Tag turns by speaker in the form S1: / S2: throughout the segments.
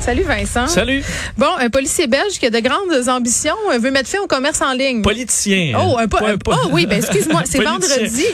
S1: Salut Vincent.
S2: Salut.
S1: Bon, un policier belge qui a de grandes ambitions euh, veut mettre fin au commerce en ligne.
S2: Politicien.
S1: Oh, un po- un-
S2: pas-
S1: oh oui, ben excuse-moi, c'est vendredi.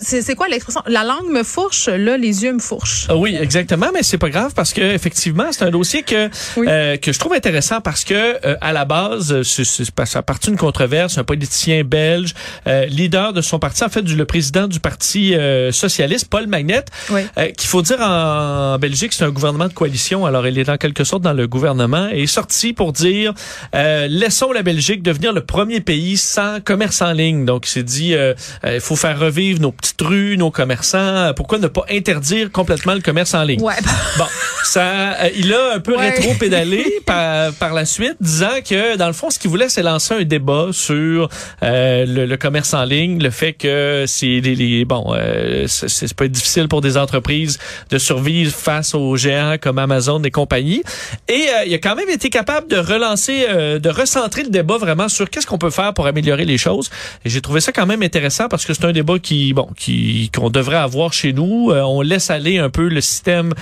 S1: C'est quoi l'expression? La langue me fourche, là, les yeux me fourchent.
S2: Ah Oui, exactement, mais c'est pas grave parce que effectivement, c'est un dossier que
S1: Oui.
S2: euh, que je trouve intéressant parce que euh, à la base, c'est- ça a parti d'une controverse, un politicien belge, euh, leader de son parti, en fait, du, le président du parti socialiste, Paul Magnette,
S1: Oui.
S2: qu'il faut dire en, en Belgique, c'est un gouvernement de coalition. Alors, il est en quelque sorte dans le gouvernement est sorti pour dire euh, laissons la Belgique devenir le premier pays sans commerce en ligne. Donc, il s'est dit euh, euh, il faut faire revivre nos petites rues, nos commerçants. Pourquoi ne pas interdire complètement le commerce en ligne?
S1: Ouais.
S2: Bon, ça, il a un peu
S1: Ouais.
S2: rétro-pédalé par, par la suite, disant que, dans le fond, ce qu'il voulait, c'est lancer un débat sur euh, le, le commerce en ligne, le fait que c'est les, les- bon, euh, c'est c'est pas difficile pour des entreprises de survivre face aux géants comme Amazon et compagnie. Et euh, il a quand même été capable de relancer, euh, de recentrer le débat vraiment sur qu'est-ce qu'on peut faire pour améliorer les choses. Et j'ai trouvé ça quand même intéressant parce que c'est un débat qui, bon, qui qu'on devrait avoir chez nous. Euh, on laisse aller un peu le système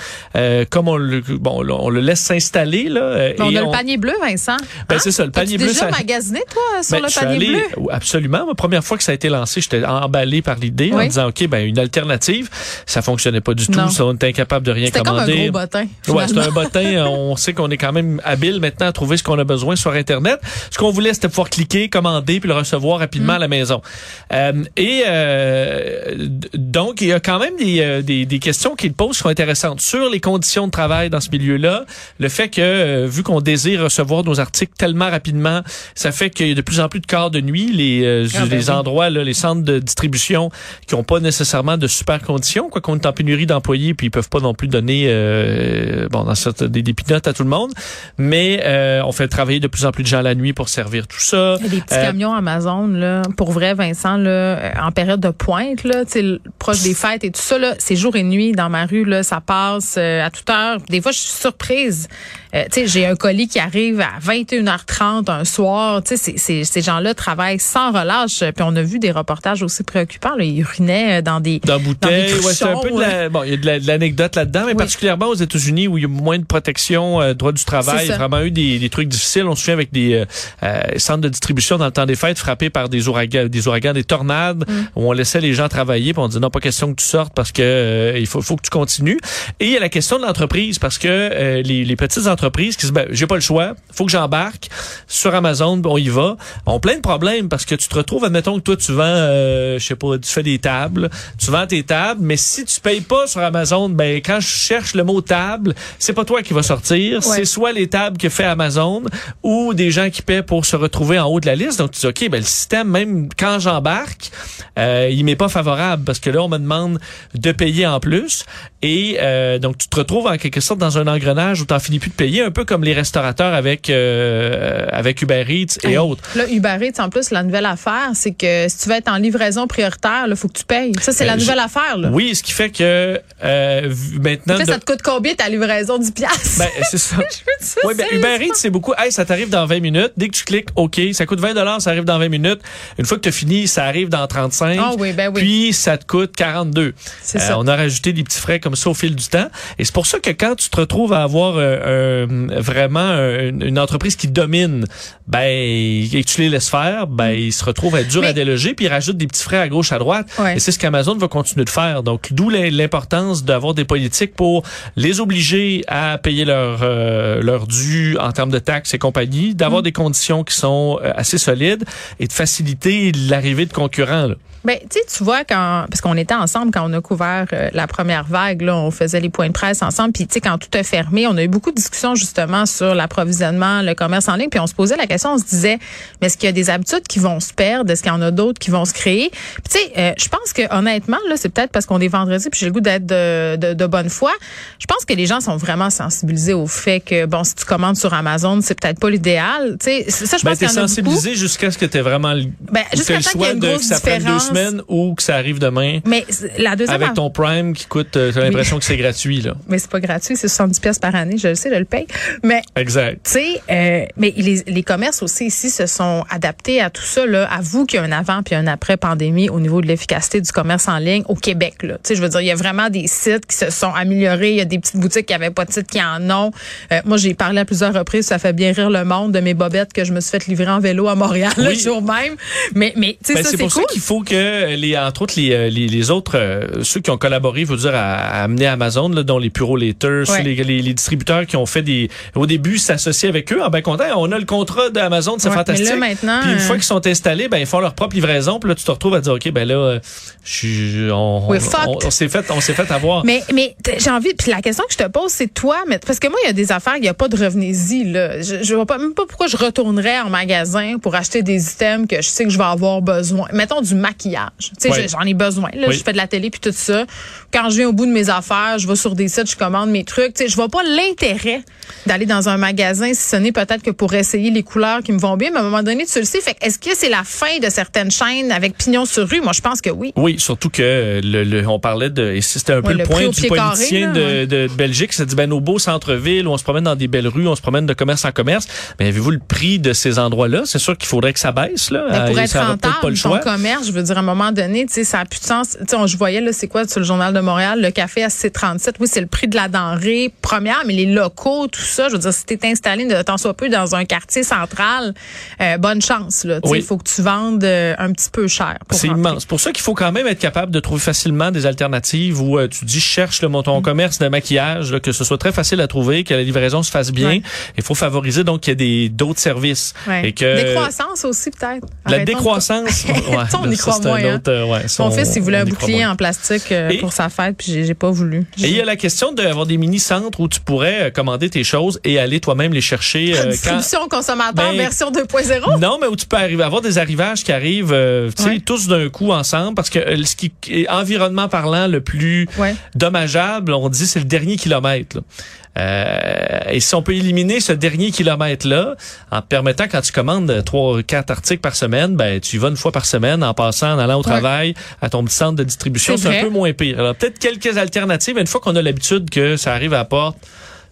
S2: comme on le, bon, on le laisse s'installer là.
S1: on
S2: et
S1: a le panier bleu, Vincent.
S2: Ben,
S1: Hein?
S2: c'est ça, le panier
S1: T'as-tu
S2: bleu,
S1: déjà
S2: ça-
S1: magasiné, toi, sur
S2: ben,
S1: le
S2: je suis
S1: panier
S2: allé-
S1: bleu?
S2: Absolument. La première fois que ça a été lancé, j'étais emballé par l'idée en disant, OK, ben, une alternative. Ça fonctionnait pas du tout. Ça, on était incapable de rien
S1: C'était comme un
S2: commander.
S1: gros bottin.
S2: Ouais, c'est
S1: finalement.
S2: un bottin. On sait qu'on est quand même habile maintenant à trouver ce qu'on a besoin sur Internet. Ce qu'on voulait, c'était pouvoir cliquer, commander, puis le recevoir rapidement à la maison. Euh, et euh, donc, il y a quand même des, euh, des, des questions qu'il pose qui sont intéressantes sur les conditions de travail dans ce milieu-là. Le fait que, euh, vu qu'on désire recevoir nos articles tellement rapidement, ça fait qu'il y a de plus en plus de quarts de nuit. Les, euh,
S1: Ah, ben
S2: les
S1: oui.
S2: endroits, là, les centres de distribution qui n'ont pas nécessairement de super conditions, quoi qu'on est en pénurie d'employés, puis ils peuvent pas non plus donner euh, bon dans cette, des, des à tout le monde. Mais euh, on fait travailler de plus en plus de gens la nuit pour servir tout ça.
S1: Il y a des petits
S2: Euh,
S1: camions Amazon, là, pour vrai, Vincent, là, euh, en période de pointe, là, proche des fêtes et tout ça, là, c'est jour et nuit dans ma rue, là, ça passe à toute heure. Des fois, je suis surprise. Euh, tu sais, j'ai un colis qui arrive à 21h30 un soir. Tu sais, ces gens-là travaillent sans relâche. Puis on a vu des reportages aussi préoccupants. Là. Ils urinaient dans des
S2: dans
S1: dans des
S2: ouais, c'est un peu de la, bon, il y a de la- de l'anecdote là-dedans, mais
S1: Oui.
S2: particulièrement aux États-Unis où il y a moins de protection, euh, droit du travail, vraiment eu des, des trucs difficiles. On se souvient avec des euh, euh, centres de distribution dans le temps des fêtes frappés par des ouragans, des ouragans, des tornades,
S1: Mm.
S2: où on laissait les gens travailler, puis on disait non, pas question que tu sortes parce que euh, il faut, faut que tu continues. Et il y a la question de l'entreprise parce que euh, les, les petites entreprises qui se, ben, j'ai pas le choix, faut que j'embarque sur Amazon, on y va, ont plein de problèmes parce que tu te retrouves, admettons que toi tu vends, euh, je sais pas, tu fais des tables, tu vends tes tables, mais si tu payes pas sur Amazon, ben quand je cherche le mot table, c'est pas toi qui va sortir,
S1: Ouais.
S2: c'est soit les tables que fait Amazon ou des gens qui paient pour se retrouver en haut de la liste. Donc tu dis ok, ben le système même quand j'embarque, euh, il m'est pas favorable parce que là on me demande de payer en plus et euh, donc tu te retrouves en quelque sorte dans un engrenage où t'en finis plus de payer, un peu comme les restaurateurs avec euh, avec Uber Eats et
S1: Hey,
S2: autres.
S1: Là, Uber Eats, en plus, la nouvelle affaire, c'est que si tu veux être en livraison prioritaire, il faut que tu payes. Ça, c'est la nouvelle
S2: je-
S1: affaire. Là.
S2: Oui, ce qui fait que euh, maintenant de-
S1: ça te coûte combien ta livraison 10 piastres?
S2: ben, c'est ça.
S1: Je
S2: Oui, ben. Uber Eats, c'est beaucoup. Hey, ça t'arrive dans 20 minutes. Dès que tu cliques OK, ça coûte 20 ça arrive dans 20 minutes. Une fois que tu as fini, ça arrive dans 35.
S1: Ah oui, ben oui.
S2: Puis ça te coûte 42.
S1: C'est ça.
S2: On a rajouté des petits frais comme ça au fil du temps. Et c'est pour ça que quand tu te retrouves à avoir euh, euh, vraiment euh, une, une entreprise qui domine, ben et que tu les laisses faire, ben ils se retrouvent à être durs
S1: Mais-
S2: à déloger, puis ils rajoutent des petits frais à gauche à droite.
S1: Ouais.
S2: Et c'est ce qu'Amazon va continuer de faire. Donc d'où l'im- l'importance d'avoir des politiques pour les obliger à payer leur euh, leur dû en termes de taxes et compagnie, d'avoir
S1: Mm.
S2: des conditions qui sont euh, assez solides et de faciliter l'arrivée de concurrents. là.
S1: Ben, tu sais, tu vois, quand, parce qu'on était ensemble quand on a couvert la première vague, là, on faisait les points de presse ensemble, puis tu sais, quand tout a fermé, on a eu beaucoup de discussions justement sur l'approvisionnement, le commerce en ligne, puis on se posait la question, on se disait, mais est-ce qu'il y a des habitudes qui vont se perdre, est-ce qu'il y en a d'autres qui vont se créer? Puis tu sais, euh, je pense que honnêtement, là, c'est peut-être parce qu'on est vendredi, puis j'ai le goût d'être de, de, de bonne foi. Je pense que les gens sont vraiment sensibilisés au fait que, bon, si tu commandes sur Amazon, c'est peut-être pas l'idéal. Tu sais, ça, je
S2: Ben,
S1: pense
S2: t'es
S1: qu'il y en a
S2: sensibilisé jusqu'à ce que t'aies vraiment le,
S1: Ben, jusqu'à
S2: le choix de que ça prenne deux
S1: différence.
S2: semaine ou que ça arrive demain.
S1: Mais la deuxième
S2: Avec ton Prime qui coûte, euh, l'impression que c'est gratuit, là.
S1: Mais c'est pas gratuit, c'est 70 pièces par année, je le sais, là, le paye. Mais
S2: Exact.
S1: tu sais, euh, mais les, les commerces aussi ici se sont adaptés à tout ça. Là. Avoue qu'il y a un avant puis un après pandémie au niveau de l'efficacité du commerce en ligne au Québec. Là. Tu sais, je veux dire, il y a vraiment des sites qui se sont améliorés. Il y a des petites boutiques qui avaient pas de site qui en ont. Euh, moi, j'ai parlé à plusieurs reprises. Ça fait bien rire le monde de mes bobettes que je me suis fait livrer en vélo à Montréal le jour même. Mais, mais tu sais,
S2: Ben, c'est pour
S1: cool.
S2: ça qu'il faut que les entre autres les euh, les, les autres euh, ceux qui ont collaboré, faut dire à, à amener Amazon là, dont les
S1: Ouais.
S2: les, les, les distributeurs qui ont fait des au début s'associer avec eux, en ben content, on a le contrat d'Amazon, c'est
S1: Ouais,
S2: fantastique.
S1: là, maintenant,
S2: Puis une fois
S1: euh,
S2: qu'ils sont installés, ben ils font leur propre livraison, puis là tu te retrouves à dire OK, ben là euh, je on, on, on- on s'est fait on s'est fait avoir.
S1: Mais, mais j'ai envie, puis la question que je te pose, c'est toi, mais parce que moi, il y a des affaires, il n'y a pas de revenez-y, là. Je, je vois pas, même pas pourquoi je retournerais en magasin pour acheter des items que je sais que je vais avoir besoin. Mettons du maquillage. Tu sais,
S2: Ouais.
S1: j'en ai besoin, là.
S2: Oui.
S1: Je fais de la télé puis tout ça. Quand je viens au bout de mes affaires, je vais sur des sites, je commande mes trucs. Tu sais, je vois pas l'intérêt d'aller dans un magasin si ce n'est peut-être que pour essayer les couleurs qui me vont bien, mais à un moment donné, tu le sais. Fait est-ce que c'est la fin de certaines chaînes avec pignon sur rue? Moi, je pense que oui.
S2: Oui, surtout que le, le- on parlait de c'était un peu
S1: Ouais,
S2: le, point du
S1: carré,
S2: politicien
S1: là,
S2: de,
S1: ouais.
S2: de, Belgique, c'est dit ben nos beaux centres-villes où on se promène dans des belles rues, on se promène de commerce en commerce. Mais avez-vous le prix de ces endroits-là? C'est sûr qu'il faudrait que ça baisse là.
S1: Mais pour être
S2: ça
S1: rentable,
S2: pas le
S1: ton
S2: choix.
S1: commerce, je veux dire, à un moment donné, tu sais, ça a plus de sens. Tu sais, on- je voyais, là, c'est quoi, sur le Journal de Montréal, le café à 37 Oui, c'est le prix de la denrée première, mais les locaux, tout ça, je veux dire, si t'es installé de tant soit peu dans un quartier central, euh, bonne chance, là. Tu
S2: Oui.
S1: il faut que tu vendes euh, un petit peu cher.
S2: C'est immense. C'est pour ça qu'il faut quand même être capable de trouver facilement des alternatives où euh, tu dis cherche le mon ton
S1: Mm.
S2: commerce de maquillage, là, que ce soit très facile à trouver, que la livraison se fasse bien. Il faut favoriser donc qu'il y ait des d'autres services et que
S1: Décroissance aussi, peut-être.
S2: La
S1: Arrêtons de-
S2: décroissance. ouais,
S1: on y croit moins,
S2: autre, ouais, ça,
S1: Mon
S2: on-
S1: fils, il voulait un bouclier en plastique euh,
S2: Et-
S1: pour sa fête, puis j'ai pas voulu.
S2: Et il y a la question d'avoir des mini-centres où tu pourrais euh, commander tes choses et aller toi-même les chercher. euh, quand...
S1: Distribution consommateur
S2: Ben,
S1: version 2.0.
S2: Non, mais où tu peux arriver, avoir des arrivages qui arrivent, euh,
S1: Ouais.
S2: tous d'un coup ensemble, parce que ce qui est environnement parlant le plus dommageable, on dit, c'est le dernier kilomètre. là. Euh, et si on peut éliminer ce dernier kilomètre-là, en permettant, quand tu commandes trois, quatre articles par semaine, ben tu y vas une fois par semaine en passant, en allant au travail, à ton petit centre de distribution,
S1: C'est
S2: un peu moins pire. Alors peut-être quelques alternatives, mais une fois qu'on a l'habitude que ça arrive à la porte,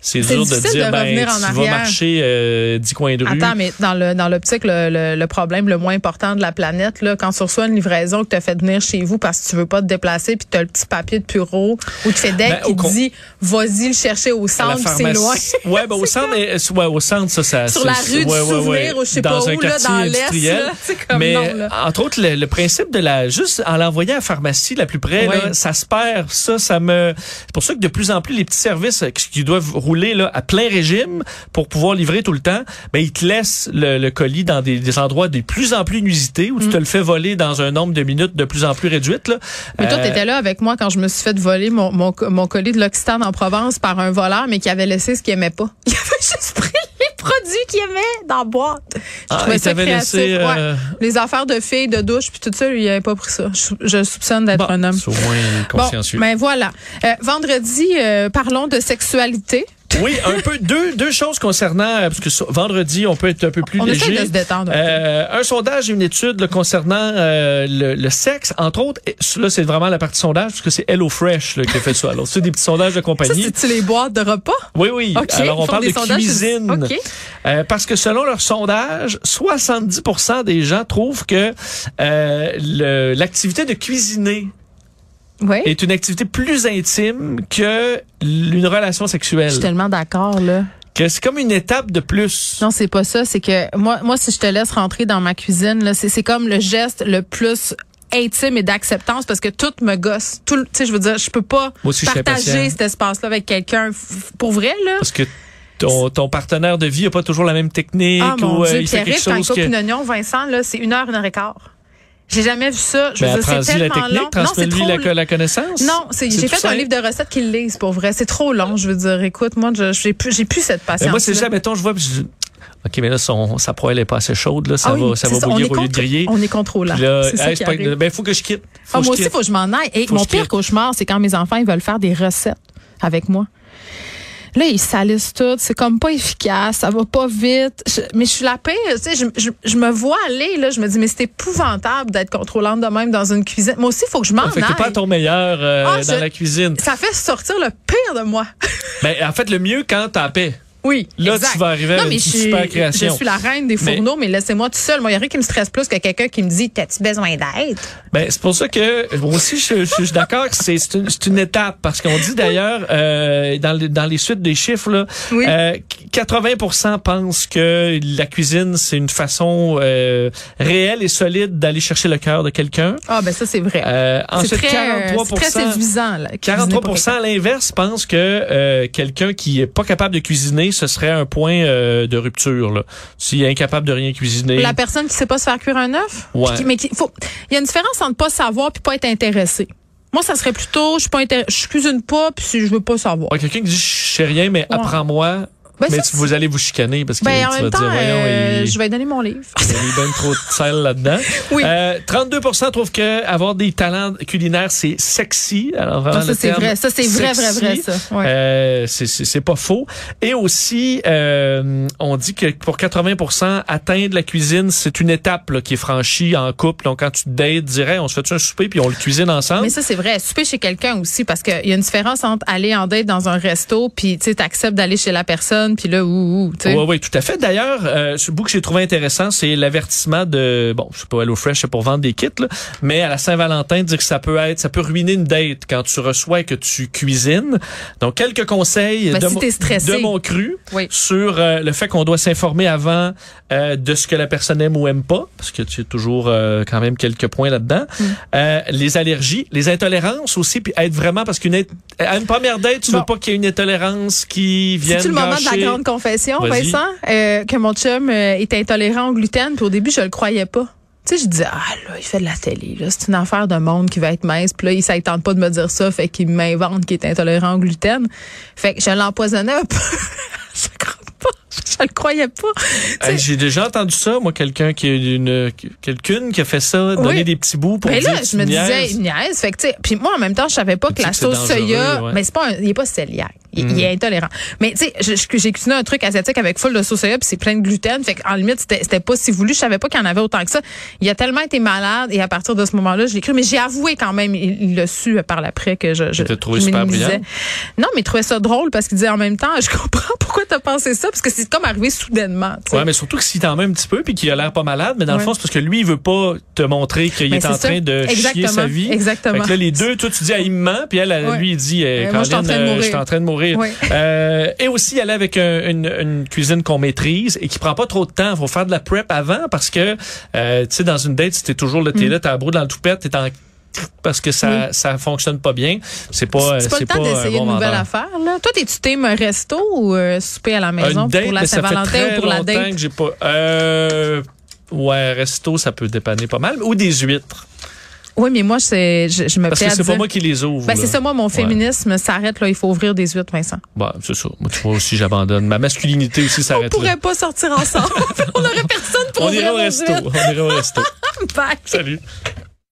S2: c'est dur de
S1: difficile
S2: dire,
S1: de
S2: ben,
S1: revenir en
S2: tu vas
S1: arrière.
S2: marcher euh, 10 coins de rue.
S1: Attends, mais dans le dans l'optique, le, le, le problème le moins important de la planète, là, quand tu reçois une livraison que tu as fait venir chez vous parce que tu veux pas te déplacer, puis tu as le petit papier de bureau ou de FedEx
S2: Ben,
S1: qui
S2: au con-
S1: te dit vas-y le chercher au centre, c'est loin.
S2: Ouais, ben au centre, mais, euh, ouais, au centre, ça, ça
S1: Sur la rue du
S2: ouais,
S1: souvenir ou je sais
S2: dans
S1: pas
S2: un
S1: où, là, dans l'Est,
S2: mais
S1: non, là.
S2: entre autres, le, le principe de la juste en l'envoyant à la pharmacie la plus près, là, ça se perd. Ça, ça me. C'est pour ça que de plus en plus les petits services euh, qui doivent rouler là à plein régime pour pouvoir livrer tout le temps, ben ils te laissent le, le colis dans des, des endroits de plus en plus inusités où tu te le fais voler dans un nombre de minutes de plus en plus réduite. Là.
S1: Mm. Mais toi,
S2: Euh,
S1: tu étais là avec moi quand je me suis fait voler mon, mon, mon colis de l'Occitane en Provence par un voleur, mais qui avait laissé ce qu'il aimait pas. Il avait juste pris les produits qu'il aimait dans la boîte. Je
S2: Ah,
S1: trouvais ça créatif.
S2: laissé, euh,
S1: Ouais. Les affaires de filles, de douche, puis tout ça, lui, il avait pas pris ça. Je, je soupçonne d'être
S2: bon,
S1: un homme.
S2: c'est au moins consciencieux.
S1: Bon, ben voilà. Euh, vendredi, euh, parlons de sexualité.
S2: Oui, un peu deux deux choses concernant euh, parce que vendredi on peut être un peu plus
S1: On
S2: léger.
S1: de se détendre un peu.
S2: Euh, un sondage et une étude là, concernant euh, le, le sexe, entre autres. Et Là, c'est vraiment la partie sondage parce que c'est HelloFresh là, qui a fait ça. Alors, c'est des petits sondages de
S1: Ça,
S2: compagnie.
S1: c'est-tu les boîtes de repas?
S2: Oui, oui. Alors, on parle de cuisine.
S1: OK.
S2: Euh, parce que selon leur sondage, 70% des gens trouvent que euh, le- l'activité de cuisiner
S1: Oui.
S2: est une activité plus intime que une relation
S1: Je
S2: sexuelle.
S1: suis tellement d'accord, là.
S2: Que c'est comme une étape de plus.
S1: Non, c'est pas ça. C'est que moi, moi, si je te laisse rentrer dans ma cuisine, là, c'est, c'est comme le geste le plus intime et d'acceptance parce que tout me gosse. Tout, tu sais, je veux dire, je peux pas
S2: aussi, je
S1: partager cet espace-là avec quelqu'un. Pour vrai, là.
S2: Parce que ton, ton partenaire de vie n'a pas toujours la même technique
S1: Ah mon
S2: ou euh,
S1: Dieu,
S2: il fait quelque chose que...
S1: une oignon, Vincent, là, c'est une heure, une heure et quart. J'ai jamais vu ça. Je veux
S2: Ben,
S1: dire, c'est
S2: la
S1: tellement
S2: technique,
S1: long.
S2: Transmets-lui la, la connaissance.
S1: Non, j'ai fait un livre de recettes qu'il lise pour vrai. C'est trop long, je veux dire. Écoute, moi, je, j'ai plus, j'ai plus cette patience.
S2: Ben, moi, c'est ça, mettons, je vois, je OK, mais là, son, sa poêle est pas assez chaude, là, ça
S1: Ah oui,
S2: va, ça va bouillir au lieu de griller.
S1: On est ça
S2: hey,
S1: arrive.
S2: ben, faut que je quitte. Faut
S1: Ah, moi
S2: je
S1: aussi,
S2: quitte.
S1: faut que je m'en aille. Et
S2: Faut
S1: mon pire cauchemar, c'est quand mes enfants ils veulent faire des recettes avec moi. Là, ils salissent tout. C'est comme pas efficace. Ça va pas vite. Je- mais je suis la pire. Tu sais, je, je, je me vois aller, là. Je me dis, mais c'est épouvantable d'être contrôlante de même dans une cuisine. Moi aussi, il faut que je m'en
S2: Ah, t'es pas
S1: aille.
S2: ton meilleur euh,
S1: Ah,
S2: dans la cuisine.
S1: Ça fait sortir le pire de moi.
S2: Ben, en fait, le mieux quand t'as paix.
S1: Oui.
S2: Là,
S1: exact.
S2: tu vas arriver
S1: non, mais
S2: une
S1: je suis,
S2: super création.
S1: Je suis la reine des fourneaux, mais, laissez-moi tout seul. Moi, il y a rien qui me stresse plus que quelqu'un qui me dit T'as-tu besoin d'aide?
S2: Ben, c'est pour ça que moi aussi je, suis d'accord que c'est c'est une, une étape parce qu'on dit d'ailleurs euh, dans, les, dans les suites des chiffres là,
S1: Oui.
S2: euh, 80% pensent que la cuisine c'est une façon euh, réelle et solide d'aller chercher le cœur de quelqu'un.
S1: Ah, ben ça, c'est vrai.
S2: Euh,
S1: c'est
S2: ensuite
S1: très, euh,
S2: 43%
S1: c'est très séduisant. Là, cuisiner pour
S2: 43 à l'inverse pensent que quelqu'un qui est pas capable de cuisiner, ce serait un point euh, de rupture. là. S'il est incapable de rien cuisiner.
S1: La personne qui sait pas se faire cuire un œuf?
S2: Ouais.
S1: Qui- mais qui- faut, il y a une différence entre pas savoir puis pas être intéressé. Moi, ça serait plutôt, je suis pas intér- je cuisine pas puis je veux pas savoir.
S2: Ouais, quelqu'un qui dit je sais rien mais apprends-moi.
S1: Ben,
S2: mais tu- vous allez vous chicaner parce que
S1: Ben, en
S2: tu vas
S1: même temps,
S2: dire voyons
S1: euh,
S2: il,
S1: je vais donner mon livre.
S2: il y a bien trop de sel là-dedans.
S1: Oui.
S2: Euh, 32% trouvent que avoir des talents culinaires c'est sexy. Alors vraiment
S1: Ah, ça, c'est vrai. Ça, c'est vrai, vrai, vrai, ça. Ouais.
S2: Euh, c'est- c'est c'est pas faux. Et aussi, euh, on dit que pour 80% atteindre la cuisine, c'est une étape là, qui est franchie en couple. Donc, quand tu te dates, dirais, on se fait un souper puis on le cuisine ensemble?
S1: Mais ça, c'est vrai. Souper chez quelqu'un aussi, parce qu'il y a une différence entre aller en date dans un resto, puis tu sais, t'acceptes d'aller chez la personne, puis là, ouh, ouh, tu sais.
S2: Oui, oui, tout à fait. D'ailleurs, euh, ce bout que j'ai trouvé intéressant, c'est l'avertissement de, bon, je sais pas, HelloFresh, c'est pour vendre des kits, là, mais à la Saint-Valentin, dire que ça peut être, ça peut ruiner une date quand tu reçois et que tu cuisines. Donc, quelques conseils
S1: Ben,
S2: de,
S1: si
S2: de mon cru
S1: Oui.
S2: sur euh, le fait qu'on doit s'informer avant euh, de ce que la personne aime ou aime pas, parce que tu as toujours euh, quand même quelques points là-dedans.
S1: Mm.
S2: Euh, les allergies, les intolérances aussi, puis être vraiment, parce qu'une une première date, tu
S1: Bon.
S2: veux pas qu'il y ait une intolérance qui vienne gâcher-
S1: grande confession. Vincent? Euh, que mon chum euh, est intolérant au gluten, puis au début, je le croyais pas. Tu sais, je disais, ah là, il fait de la télé, là. C'est une affaire de monde qui va être mince. Puis là, il ne tente pas de me dire ça, fait qu'il m'invente qu'il est intolérant au gluten. Fait que je l'empoisonnais un peu. je crois pas. Je le croyais pas.
S2: Hey, J'ai déjà entendu ça, moi, quelqu'un qui a une, quelqu'une qui a fait ça, donner des petits bouts pour
S1: Mais
S2: dire
S1: là, je me disais, il niaise. Fait que, tu sais, puis moi, en même temps, je savais pas que
S2: dis
S1: la sauce soya,
S2: ouais.
S1: mais c'est pas un- il est pas cœliaque. Il, il est intolérant. Mais, tu sais, j'ai cuisiné un truc asiatique avec full de sauce soya, puis c'est plein de gluten. Fait qu'en limite, c'était pas si voulu. Je savais pas qu'il y en avait autant que ça. Il a tellement été malade, et à partir de ce moment-là, je l'ai cru. Mais j'ai avoué quand même, il l'a su euh, par l'après que je, je,
S2: trouvé
S1: je
S2: super brillant?
S1: Non, mais il trouvait ça drôle parce qu'il disait en même temps, je comprends pourquoi t'as pensé ça, parce que c'est comme arrivé soudainement. tu sais.
S2: Ouais, mais surtout que s'il t'en met un petit peu puis qu'il a l'air pas malade, mais dans le fond, c'est parce que lui, il veut pas te montrer qu'il
S1: Ben,
S2: est en
S1: ça.
S2: train de chier sa vie.
S1: Exactement.
S2: Fait que là, les deux, toi, tu dis, ah, il me ment, puis elle,
S1: Ouais.
S2: lui, il dit, euh,
S1: Euh, moi, je suis en train de
S2: euh,
S1: mourir.
S2: Euh, et aussi, aller avec un- une, une cuisine qu'on maîtrise et qui prend pas trop de temps. Faut faire de la prep avant parce que, euh, tu sais, dans une date, t'es toujours là, t'es
S1: Mm.
S2: là, t'as la dans le toupette, t'es en parce que ça ça fonctionne pas bien c'est pas
S1: C'est pas le temps d'essayer
S2: bon
S1: une nouvelle
S2: vendeur.
S1: affaire. Là. Toi, t'es-tu team resto ou euh, souper à la maison
S2: date,
S1: pour la Saint-Valentin ou pour la date?
S2: que j'ai pas. Euh, ouais, resto, ça peut dépanner pas mal. Ou des huîtres.
S1: Oui, mais moi, c'est, je, je me
S2: Parce que c'est pas moi qui les ouvre.
S1: Ben, c'est ça, moi, mon
S2: Ouais.
S1: féminisme s'arrête là. Il faut ouvrir des huîtres, Vincent.
S2: Bah, c'est ça. Moi, tu vois aussi, j'abandonne. Ma masculinité aussi
S1: On
S2: s'arrête là.
S1: pourrait pas sortir ensemble. On aurait personne pour
S2: On
S1: ouvrir
S2: ira au
S1: nos
S2: resto. On ira au resto.
S1: Bye.
S2: Salut.